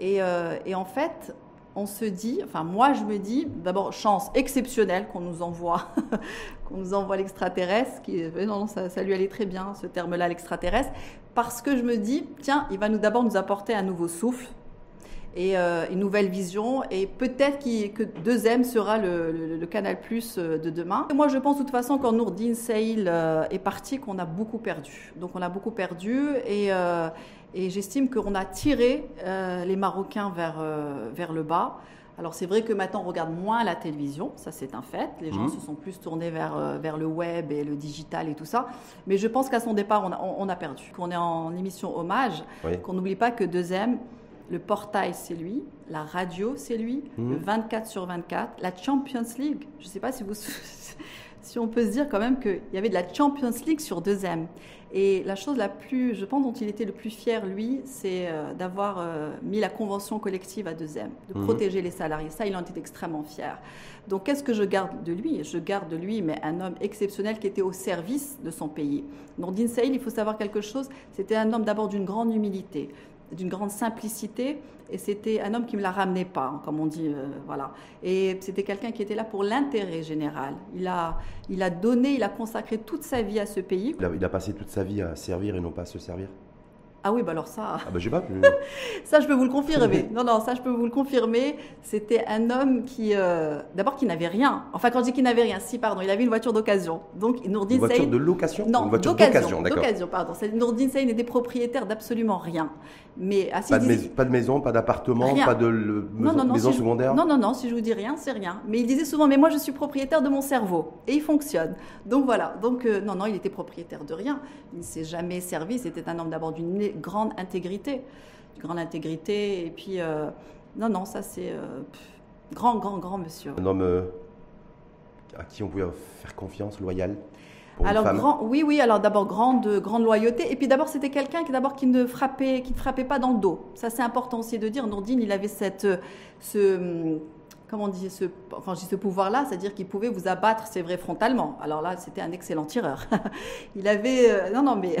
Et, euh, et en fait, on se dit, enfin moi je me dis, d'abord chance exceptionnelle qu'on nous envoie, qu'on nous envoie l'extraterrestre, qui euh, non, non ça, ça, lui allait très bien ce terme-là l'extraterrestre, parce que je me dis, tiens, il va nous d'abord nous apporter un nouveau souffle, et euh, une nouvelle vision. Et peut-être que 2M sera le, Canal Plus euh, de demain. moi, je pense de toute façon, quand Nourdine Seyl euh, est parti, qu'on a beaucoup perdu. Donc, on a beaucoup perdu et, et j'estime qu'on a tiré les Marocains vers, vers le bas. Alors c'est vrai que maintenant on regarde moins la télévision, ça c'est un fait. Les gens mmh. se sont plus tournés vers, vers le web et le digital et tout ça. Mais je pense qu'à son départ on a, on, a perdu. Qu'on est en émission hommage, qu'on n'oublie pas que 2M le portail, c'est lui. La radio, c'est lui. Le 24 sur 24. La Champions League. Je ne sais pas si, vous, si on peut se dire quand même qu'il y avait de la Champions League sur 2M. Et la chose la plus, je pense, dont il était le plus fier, lui, c'est euh, d'avoir euh, mis la convention collective à 2M, de mhm. protéger les salariés. Ça, il en était extrêmement fier. Donc, qu'est-ce que je garde de lui? Je garde de lui, mais un homme exceptionnel qui était au service de son pays. Nordin Saïl, il faut savoir quelque chose, c'était un homme d'abord d'une grande humilité, d'une grande simplicité. Et c'était un homme qui ne me la ramenait pas, hein, comme on dit. Euh, voilà. Et c'était quelqu'un qui était là pour l'intérêt général. Il a, il a donné, il a consacré toute sa vie à ce pays. il a passé toute sa vie à servir et non pas à se servir? Ah oui, bah alors ça. Ah bah j'ai pas ça, je peux vous le confirmer. non, non, ça, je peux vous le confirmer. C'était un homme qui, euh, d'abord, qui n'avait rien. Enfin, quand je dis qu'il n'avait rien, si, pardon, il avait une voiture d'occasion. Donc, Nourdine Une voiture de location Non, une voiture d'occasion. D'occasion, pardon. Nourdine Saïd n'était propriétaire d'absolument rien. Mais, pas, de pas, de maison, pas d'appartement, pas de maison, secondaire Non, non, non, si je vous dis rien, c'est rien. Mais il disait souvent, mais moi, je suis propriétaire de mon cerveau. Et il fonctionne. Donc, voilà. Donc, euh, non, non, il était propriétaire de rien. Il ne s'est jamais servi. C'était un homme d'abord d'une grande intégrité. Grande intégrité. Et puis, euh, non, non, ça c'est euh, grand, grand, grand monsieur. Un homme euh, à qui on pouvait faire confiance, loyal alors grand, oui, oui. Alors d'abord grande, grande loyauté. Et puis d'abord c'était quelqu'un qui d'abord qui ne frappait, qui ne frappait pas dans le dos. Ça c'est important aussi de dire. Nourdine, il avait cette, ce, comment on dit, ce, enfin ce pouvoir-là, c'est-à-dire qu'il pouvait vous abattre, c'est vrai, frontalement. Alors là, c'était un excellent tireur. il avait, non, non, mais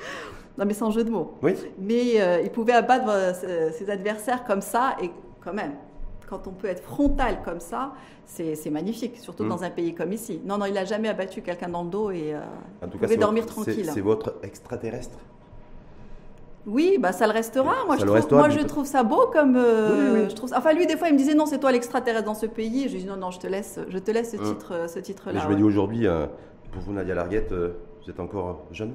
non, mais sans jeu de mots. Oui. Mais euh, il pouvait abattre euh, ses adversaires comme ça, et quand même, quand on peut être frontal comme ça, c'est magnifique, surtout mm. dans un pays comme ici. Non, non, il n'a jamais abattu quelqu'un dans le dos et euh, il pouvait dormir tranquille. C'est votre extraterrestre? Oui, bah ça le restera. Moi, je, trouve, moi je trouve ça beau comme. Je trouve Enfin, lui, des fois, il me disait non, c'est toi l'extraterrestre dans ce pays. Je lui dis non, non, je te laisse, je te laisse ce mm. titre, ce titre-là. Je me dis aujourd'hui, pour vous, Nadia Larguette, vous êtes encore jeune?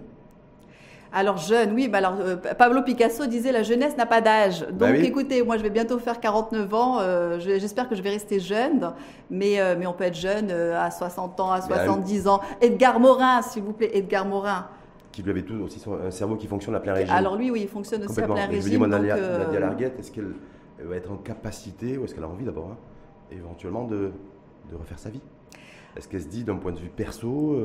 Alors jeune, oui, bah alors euh, Pablo Picasso disait la jeunesse n'a pas d'âge. Bah Donc écoutez, moi je vais bientôt faire 49 ans, euh, j'espère que je vais rester jeune, mais, euh, mais on peut être jeune à 60 ans, à 70 ans. Edgar Morin, s'il vous plaît, Edgar Morin. Qui lui avait tout aussi un cerveau qui fonctionne à plein régime. Alors lui, oui, il fonctionne aussi à plein régime. Je vous dis, moi, Nadia, Larguette, est-ce qu'elle va être en capacité, ou est-ce qu'elle a envie d'abord, hein, éventuellement, de, de, refaire sa vie? Est-ce qu'elle se dit d'un point de vue perso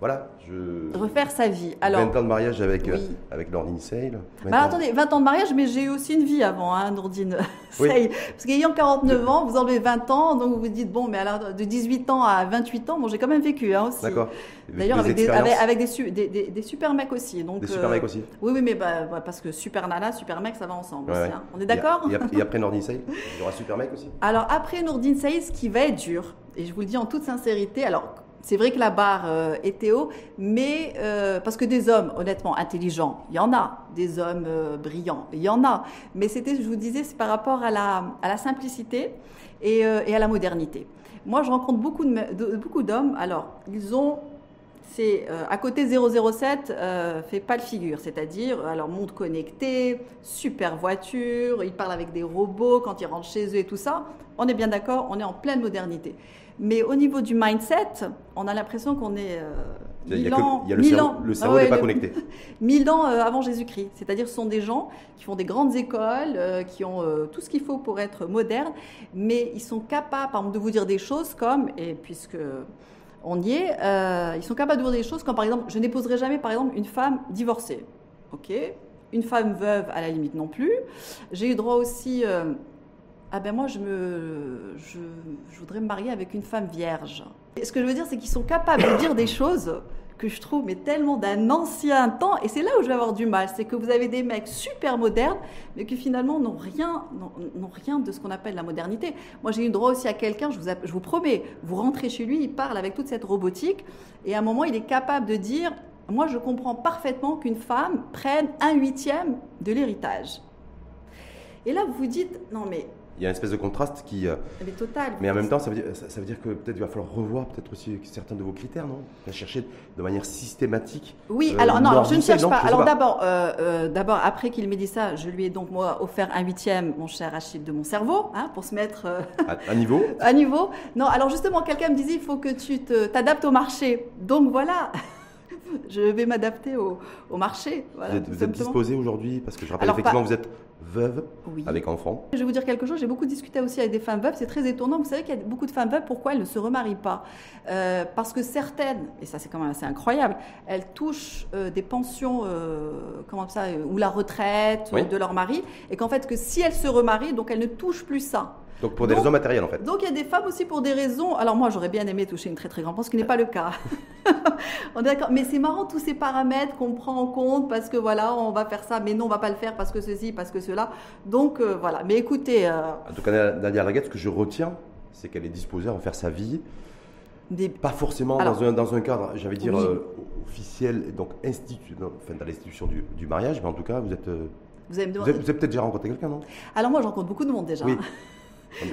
voilà, je... Refaire sa vie. Alors, 20 ans de mariage avec, euh, avec Nordine Sale. Bah, attendez, 20 ans de mariage, mais j'ai eu aussi une vie avant, hein, Nordine Sale. Parce qu'ayant 49 ans, vous enlevez 20 ans, donc vous vous dites, bon, mais alors de 18 ans à 28 ans, bon, j'ai quand même vécu hein, aussi. D'accord. D'ailleurs, avec, des, avec, des, des, des, super mecs aussi. Donc, des super mecs euh, aussi Oui, oui, mais bah, parce que super nana, super mec, ça va ensemble aussi. Hein. On est d'accord et, après Nordine Sale, il y aura super mec aussi Alors, après Nordine Sale, ce qui va être dur, et je vous le dis en toute sincérité, alors c'est vrai que la barre euh, était haut, mais euh, parce que des hommes, honnêtement, intelligents, il y en a. Des hommes euh, brillants, il y en a. Mais c'était, je vous disais, c'est par rapport à la, à la simplicité et, et, à la modernité. Moi, je rencontre beaucoup, de, beaucoup d'hommes. Alors, ils ont c'est à côté 007 fait pas le figure, c'est-à-dire alors monde connecté, super voiture, ils parlent avec des robots quand ils rentrent chez eux et tout ça. On est bien d'accord, on est en pleine modernité. Mais au niveau du mindset, on a l'impression qu'on est euh, mille ans. le cerveau, le cerveau n'est pas connecté. Mille ans euh, avant Jésus-Christ. C'est-à-dire, ce sont des gens qui font des grandes écoles, euh, qui ont tout ce qu'il faut pour être modernes, mais ils sont capables, par exemple, de vous dire des choses comme, et puisque on y est, ils sont capables de dire des choses comme, par exemple, je n'épouserai jamais, par exemple, une femme divorcée. Ok. Une femme veuve, à la limite non plus. J'ai eu droit aussi ah ben moi je me je, voudrais me marier avec une femme vierge. ce que je veux dire c'est qu'ils sont capables de dire des choses que je trouve mais tellement d'un ancien temps et c'est là où je vais avoir du mal, c'est que vous avez des mecs super modernes mais qui finalement n'ont rien n'ont rien de ce qu'on appelle la modernité. Moi j'ai eu droit aussi à quelqu'un, je vous je vous promets, vous rentrez chez lui, il parle avec toute cette robotique et à un moment il est capable de dire moi je comprends parfaitement qu'une femme prenne un huitième de l'héritage. Et là vous vous dites non mais il y a une espèce de contraste qui. Euh, Elle est totale. Mais en même temps, ça veut dire, ça, veut dire que peut-être il va falloir revoir peut-être aussi certains de vos critères, non? Chercher de manière systématique. Oui, euh, alors non, alors je ne cherche pas. alors d'abord, euh, d'abord après qu'il m'ait dit ça, je lui ai donc moi offert un huitième, mon cher Achille, de mon cerveau, hein, pour se mettre à, niveau. à niveau. Non, alors justement, quelqu'un me disait, il faut que tu t'adaptes au marché. Donc voilà. je vais m'adapter au, marché. vous êtes, disposé aujourd'hui Parce que je rappelle effectivement, vous êtes veuve avec enfant. Je vais vous dire quelque chose, j'ai beaucoup discuté aussi avec des femmes veuves, c'est très étonnant. Vous savez qu'il y a beaucoup de femmes veuves, pourquoi elles ne se remarient pas? Euh, Parce que certaines, et ça c'est quand même assez incroyable, elles touchent euh, des pensions, euh, comment ça, ou la retraite de leur mari, et qu'en fait que si elles se remarient, donc elles ne touchent plus ça. Donc pour des raisons matérielles en fait. Donc il y a des femmes aussi pour des raisons. Alors moi j'aurais bien aimé toucher une très très grande ce qui n'est pas le cas. on est d'accord. Mais c'est marrant tous ces paramètres qu'on prend en compte parce que voilà on va faire ça, mais non on va pas le faire parce que ceci, parce que cela. Donc euh, voilà. Mais écoutez. Euh, en tout cas Nadia Laguette, ce que je retiens, c'est qu'elle est disposée à en faire sa vie. Pas forcément dans, un, dans, un, cadre, j'allais dire, euh, officiel, donc institu... enfin, dans l'institution du, du, mariage, mais en tout cas, vous êtes, vous avez, avez peut-être déjà rencontré quelqu'un, non? Alors moi, je rencontre beaucoup de monde déjà. Oui.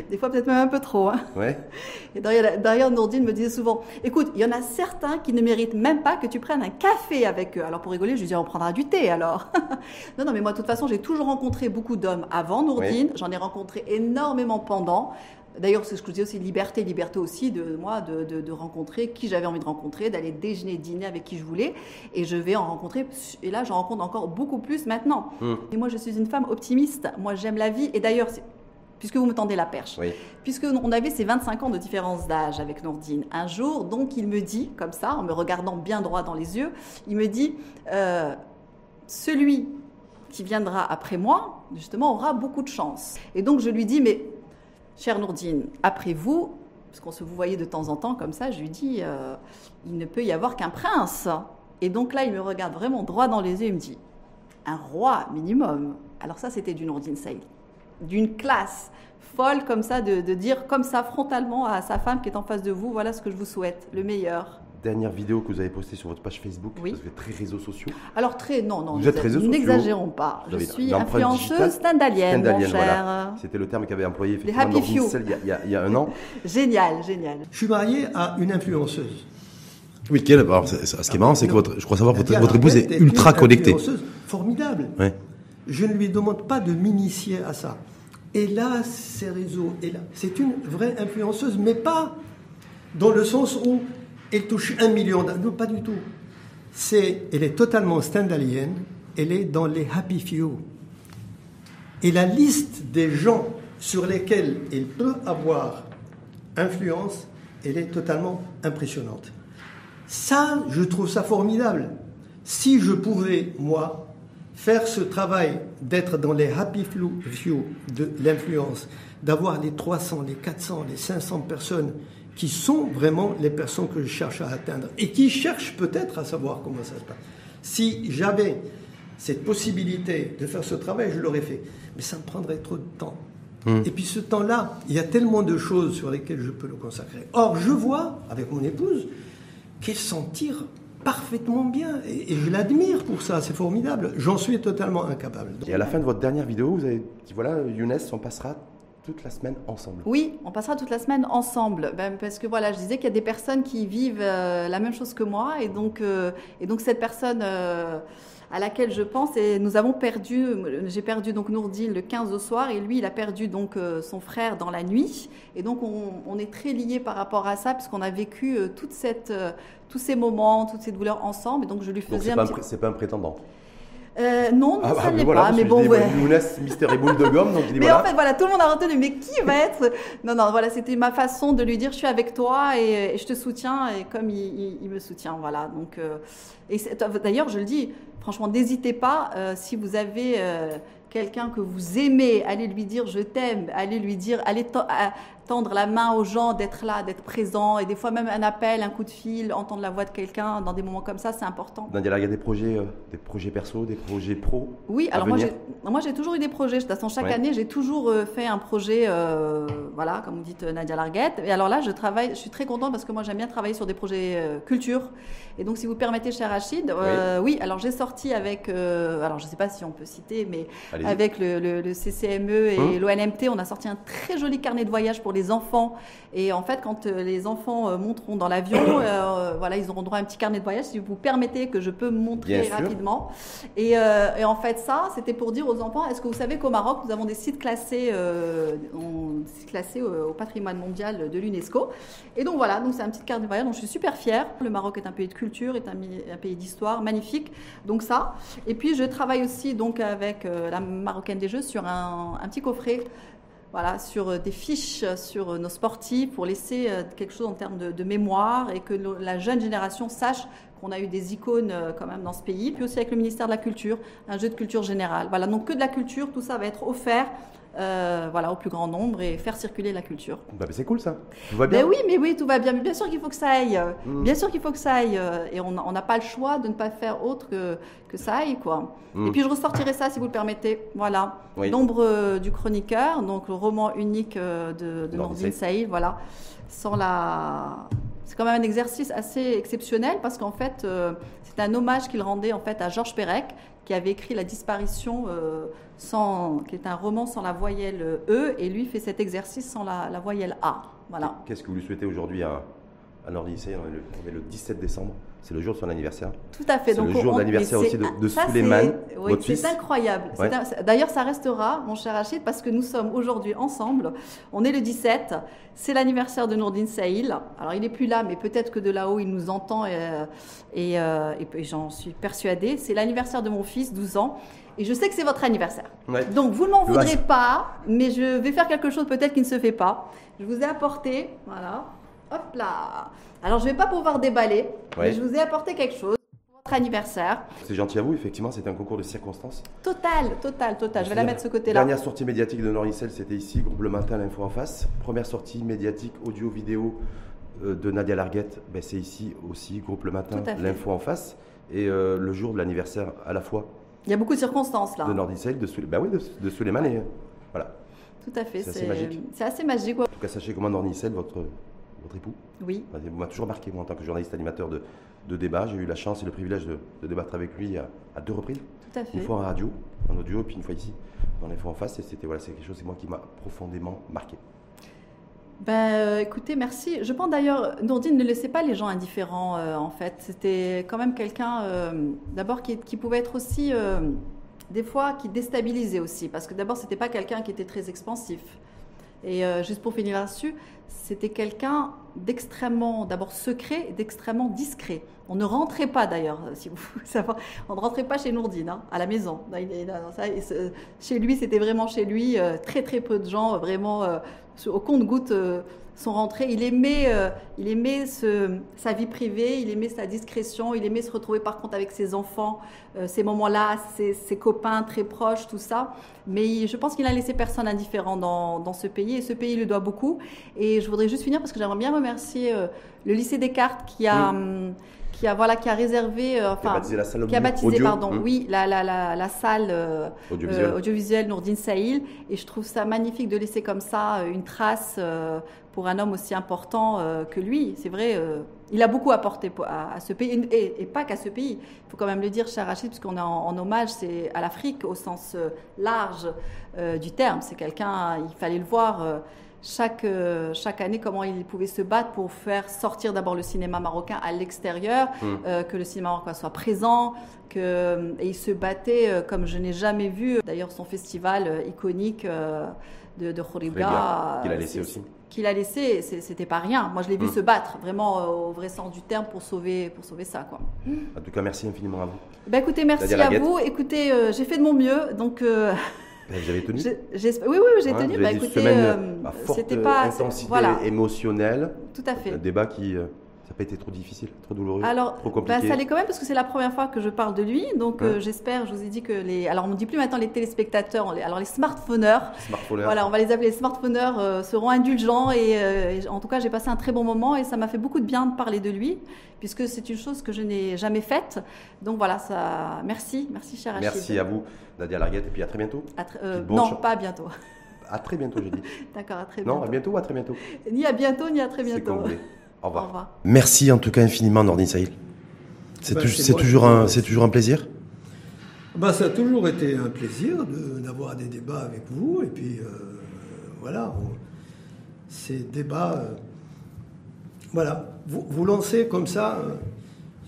Des fois, peut-être même un peu trop. Hein. Ouais. Et d'ailleurs, Nourdine me disait souvent Écoute, il y en a certains qui ne méritent même pas que tu prennes un café avec eux. Alors, pour rigoler, je lui disais On prendra du thé alors. non, non, mais moi, de toute façon, j'ai toujours rencontré beaucoup d'hommes avant Nourdine. J'en ai rencontré énormément pendant. D'ailleurs, c'est ce que je dis aussi, liberté, liberté aussi de moi de, de, rencontrer qui j'avais envie de rencontrer, d'aller déjeuner, dîner avec qui je voulais. Et je vais en rencontrer, et là, j'en rencontre encore beaucoup plus maintenant. Hum. Et moi, je suis une femme optimiste. Moi, j'aime la vie. Et d'ailleurs, puisque vous me tendez la perche. Oui. Puisque on avait ces 25 ans de différence d'âge avec Nordine. Un jour, donc, il me dit, comme ça, en me regardant bien droit dans les yeux, il me dit euh, celui qui viendra après moi, justement, aura beaucoup de chance. Et donc, je lui dis mais, chère Nordine, après vous, parce qu'on se vous voyait de temps en temps comme ça, je lui dis euh, il ne peut y avoir qu'un prince. Et donc là, il me regarde vraiment droit dans les yeux et me dit un roi minimum. Alors ça, c'était du Nordine Saïd d'une classe folle comme ça, de, dire comme ça frontalement à sa femme qui est en face de vous, voilà ce que je vous souhaite, le meilleur. Dernière vidéo que vous avez postée sur votre page Facebook, oui. vous êtes très réseaux sociaux. Alors très, non, non, n'exagérons pas. Je suis influenceuse stendhalienne, mon cher. C'était le terme qu'avait employé effectivement il, y a, il y a un an. génial, génial. Je suis marié à une influenceuse. Oui, quelle alors, Ce qui est marrant, c'est que votre, je crois savoir, votre, votre épouse est ultra connectée. Formidable. Ouais. Je ne lui demande pas de m'initier à ça. Et là, ces réseaux, et c'est une vraie influenceuse, mais pas dans le sens où elle touche un million d'âmes. Non, pas du tout. Elle est totalement standalienne, elle est dans les happy few. Et la liste des gens sur lesquels elle peut avoir influence, elle est totalement impressionnante. Ça, je trouve ça formidable. Si je pouvais, moi, faire ce travail d'être dans les happy few de l'influence, d'avoir les 300, les 400, les 500 personnes qui sont vraiment les personnes que je cherche à atteindre et qui cherchent peut-être à savoir comment ça se passe. Si j'avais cette possibilité de faire ce travail, je l'aurais fait. Mais ça me prendrait trop de temps. Hmm. Et puis ce temps-là, il y a tellement de choses sur lesquelles je peux le consacrer. Or, je vois, avec mon épouse, qu'elle s'en tire parfaitement bien. Et, je l'admire pour ça, c'est formidable. J'en suis totalement incapable. Et à la fin de votre dernière vidéo, vous avez dit, voilà, Younes, on passera toute la semaine ensemble. Oui, on passera toute la semaine ensemble. Ben, parce que voilà, je disais qu'il y a des personnes qui vivent euh, la même chose que moi. Et donc, euh, et donc cette personne euh, à laquelle je pense, et nous avons perdu, j'ai perdu donc Nourdine le 15 au soir, et lui, il a perdu donc son frère dans la nuit. Et donc, on, est très liés par rapport à ça, puisqu'on a vécu toute cette, tous ces moments, toutes ces douleurs ensemble. Et donc, je lui faisais donc, c'est pas un prétendant euh, non, non, ah, ça ne pas. Mais bon, ouais. Mystery Boule de gomme. Donc mais en fait, voilà, tout le monde a retenu. Mais qui va être Non, non, voilà, c'était ma façon de lui dire je suis avec toi et, je te soutiens. Et comme il, me soutient, voilà. Donc, euh, et d'ailleurs, je le dis, franchement, n'hésitez pas euh, si vous avez quelqu'un que vous aimez, allez lui dire je t'aime, allez lui dire, allez tendre la main aux gens, d'être là, d'être présent, et des fois même un appel, un coup de fil, entendre la voix de quelqu'un dans des moments comme ça, c'est important. Nadia, il y a des projets, euh, des projets perso, des projets pro Oui, alors moi j'ai, moi j'ai toujours eu des projets. De toute façon, chaque année, j'ai toujours euh, fait un projet, euh, voilà, comme vous dites Nadia Larguette. Et alors là, je travaille, je suis très contente parce que moi j'aime bien travailler sur des projets culture. Et donc, si vous permettez, cher Rachid, oui. alors j'ai sorti avec, alors je ne sais pas si on peut citer, mais avec le, CCME et hum. l'ONMT, on a sorti un très joli carnet de voyage pour les enfants. Et en fait, quand euh, les enfants euh, monteront dans l'avion, euh, voilà, ils auront droit à un petit carnet de voyage. Si vous permettez que je peux montrer rapidement. Et, en fait, ça, c'était pour dire aux enfants est-ce que vous savez qu'au Maroc, nous avons des sites classés, classés au, patrimoine mondial de l'UNESCO. Et donc voilà, donc c'est un petit carnet de voyage dont je suis super fière. Le Maroc est un pays de culture, est un, pays d'histoire magnifique. Donc ça. Et puis je travaille aussi donc avec la Marocaine des Jeux sur un, un petit coffret voilà, sur euh, des fiches sur euh, nos sportifs pour laisser euh, quelque chose en termes de, mémoire et que la jeune génération sache qu'on a eu des icônes quand même dans ce pays. Puis aussi avec le ministère de la Culture, un jeu de culture générale. Voilà, donc que de la culture, tout ça va être offert euh, voilà, au plus grand nombre et faire circuler la culture. Bah, c'est cool ça. Tout va bien. oui, mais oui, tout va bien. Mais bien sûr qu'il faut que ça aille. Mm. Bien sûr qu'il faut que ça aille. Euh, et on n'a pas le choix de ne pas faire autre que, que ça aille, quoi. Mm. Et puis je ressortirai ça, si vous le permettez. Voilà. L'ombre euh, du chroniqueur, donc le roman unique de, de Nordine Saïd, voilà. Sans la c'est quand même un exercice assez exceptionnel parce qu'en fait, c'est un hommage qu'il rendait en fait à Georges Perec, qui avait écrit La disparition, euh, sans, qui est un roman sans la voyelle E, et lui fait cet exercice sans la, voyelle A. Voilà. Qu'est-ce que vous lui souhaitez aujourd'hui à, à Nordi? On est le 17 décembre. C'est le jour de son anniversaire. Tout à fait. C'est le jour d'anniversaire aussi de, de Suleiman, oui, C'est incroyable. D'ailleurs, ça restera, mon cher Rachid, parce que nous sommes aujourd'hui ensemble. On est le 17. C'est l'anniversaire de Nourdine Saïl. Alors, il n'est plus là, mais peut-être que de là-haut, il nous entend et, euh, euh, et, j'en suis persuadée. C'est l'anniversaire de mon fils, 12 ans. Et je sais que c'est votre anniversaire. Donc, vous ne m'en voudrez pas, mais je vais faire quelque chose peut-être qui ne se fait pas. Je vous ai apporté, voilà, hop là alors, je ne vais pas pouvoir déballer, mais je vous ai apporté quelque chose pour votre anniversaire. C'est gentil à vous, effectivement, c'était un concours de circonstances. Total, total, total. Je vais la mettre de ce côté-là. Dernière sortie médiatique de Noricel, c'était ici, groupe Le Matin, l'info en face. Première sortie médiatique, audio-vidéo euh, de Nadia Larguette, ben, c'est ici aussi, groupe Le Matin, l'info en face. Et euh, le jour de l'anniversaire à la fois. Il y a beaucoup de circonstances là. De Nordicel, de, ben oui, de, de Suleiman et voilà. Tout à fait. C'est assez magique. C'est assez magique. En tout cas, sachez comment Nordicel, votre votre époux Oui. Vous m'a toujours marqué, moi, en tant que journaliste animateur de, de débat. J'ai eu la chance et le privilège de, débattre avec lui à, deux reprises. Tout à fait. Une fois en radio, en audio, et puis une fois ici, dans l'info en face. Et c'était voilà, c'est quelque chose, c'est moi qui m'a profondément marqué. Ben, écoutez, merci. Je pense d'ailleurs, Nourdine ne laissait pas les gens indifférents, euh, en fait. C'était quand même quelqu'un, euh, d'abord, qui, qui, pouvait être aussi, des fois, qui déstabilisait aussi. Parce que d'abord, c'était pas quelqu'un qui était très expansif. Et juste pour finir là-dessus, c'était quelqu'un d'extrêmement, d'abord secret et d'extrêmement discret. On ne rentrait pas d'ailleurs, si vous savez, on ne rentrait pas chez Nourdine, hein, à la maison. chez lui, c'était vraiment chez lui, euh, très très peu de gens, vraiment euh, au compte-goutte. Euh, sont rentrés. Il aimait, euh, il aimait sa vie privée, il aimait sa discrétion, il aimait se retrouver par contre avec ses enfants, euh, ces moments-là, ses, copains très proches, tout ça. Mais je pense qu'il n'a laissé personne indifférent dans, ce pays et ce pays lui doit beaucoup. Et je voudrais juste finir parce que j'aimerais bien remercier euh, le lycée Descartes qui a. Hum, qui a voilà qui a réservé enfin qui a baptisé la salle qui a baptisé pardon hum. oui la, la, la, salle audiovisuelle. audiovisuelle Nourdine Saïl et je trouve ça magnifique de laisser comme ça une trace pour un homme aussi important euh, que lui. C'est vrai, euh, il a beaucoup apporté à, ce pays, et, pas qu'à ce pays. Il faut quand même le dire, cher Rachid, puisqu'on est en, hommage, c'est à l'Afrique au sens euh, large du terme. C'est quelqu'un, il fallait le voir. Chaque, chaque année, comment il pouvait se battre pour faire sortir d'abord le cinéma marocain à l'extérieur, hmm. que le cinéma marocain soit présent, que, et il se battait comme je n'ai jamais vu. D'ailleurs, son festival iconique de, de. Qu'il a laissé aussi qu'il a laissé, c'était pas rien. Moi, je l'ai vu mm. se battre, vraiment euh, au vrai sens du terme, pour sauver, pour sauver ça. Quoi. En tout cas, merci infiniment à vous. Bah, écoutez, merci à vous. Écoutez, euh, j'ai fait de mon mieux, donc. Euh, vous avez tenu Oui, oui, j'ai tenu. Bah, écoutez, c'était pas intensité voilà. émotionnelle. Tout à fait. Un débat qui ça n'a pas été trop difficile, trop douloureux, alors, trop compliqué bah, Ça l'est quand même parce que c'est la première fois que je parle de lui. Donc euh, j'espère, je vous ai dit que les. Alors on ne dit plus maintenant les téléspectateurs, alors les smartphoneurs. Voilà, on va les appeler les smartphoneurs, euh, seront indulgents. Euh, et, en tout cas, j'ai passé un très bon moment et ça m'a fait beaucoup de bien de parler de lui puisque c'est une chose que je n'ai jamais faite. Donc voilà, ça. Merci, merci cher Achille. Merci à vous, Nadia Larguette, et puis à très bientôt. non, pas à bientôt. À très bientôt, j'ai dit. D'accord, à très bientôt. Non, à bientôt ou à très bientôt Ni à bientôt, ni à très bientôt. Au revoir. Merci en tout cas infiniment, Nordin Sahil. C'est bah, toujours, un, toujours un plaisir bah, Ça a toujours été un plaisir d'avoir des débats avec vous. Et puis, euh, voilà, ces débats. Euh, voilà, vous, vous, lancez comme ça euh,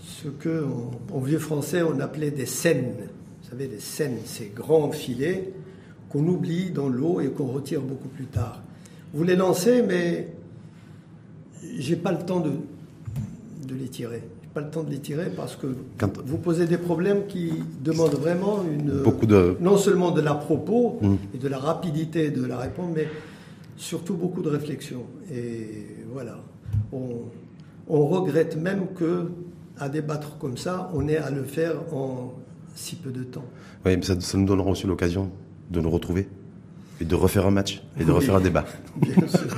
ce que en, vieux français on appelait des scènes. Vous savez, des scènes, ces grands filets qu'on oublie dans l'eau et qu'on retire beaucoup plus tard. Vous les lancez, mais j'ai pas le temps de, de les tirer. J'ai pas le temps de les tirer parce que vous posez des problèmes qui demandent vraiment une Beaucoup de... non seulement de la propos mm. et de la rapidité de la réponse, mais surtout beaucoup de réflexion. Et voilà, on, on regrette même que à débattre comme ça, on ait à le faire en si peu de temps. Oui, mais ça, ça nous donnera aussi l'occasion de nous retrouver et de refaire un match et de refaire un débat. Bien sûr.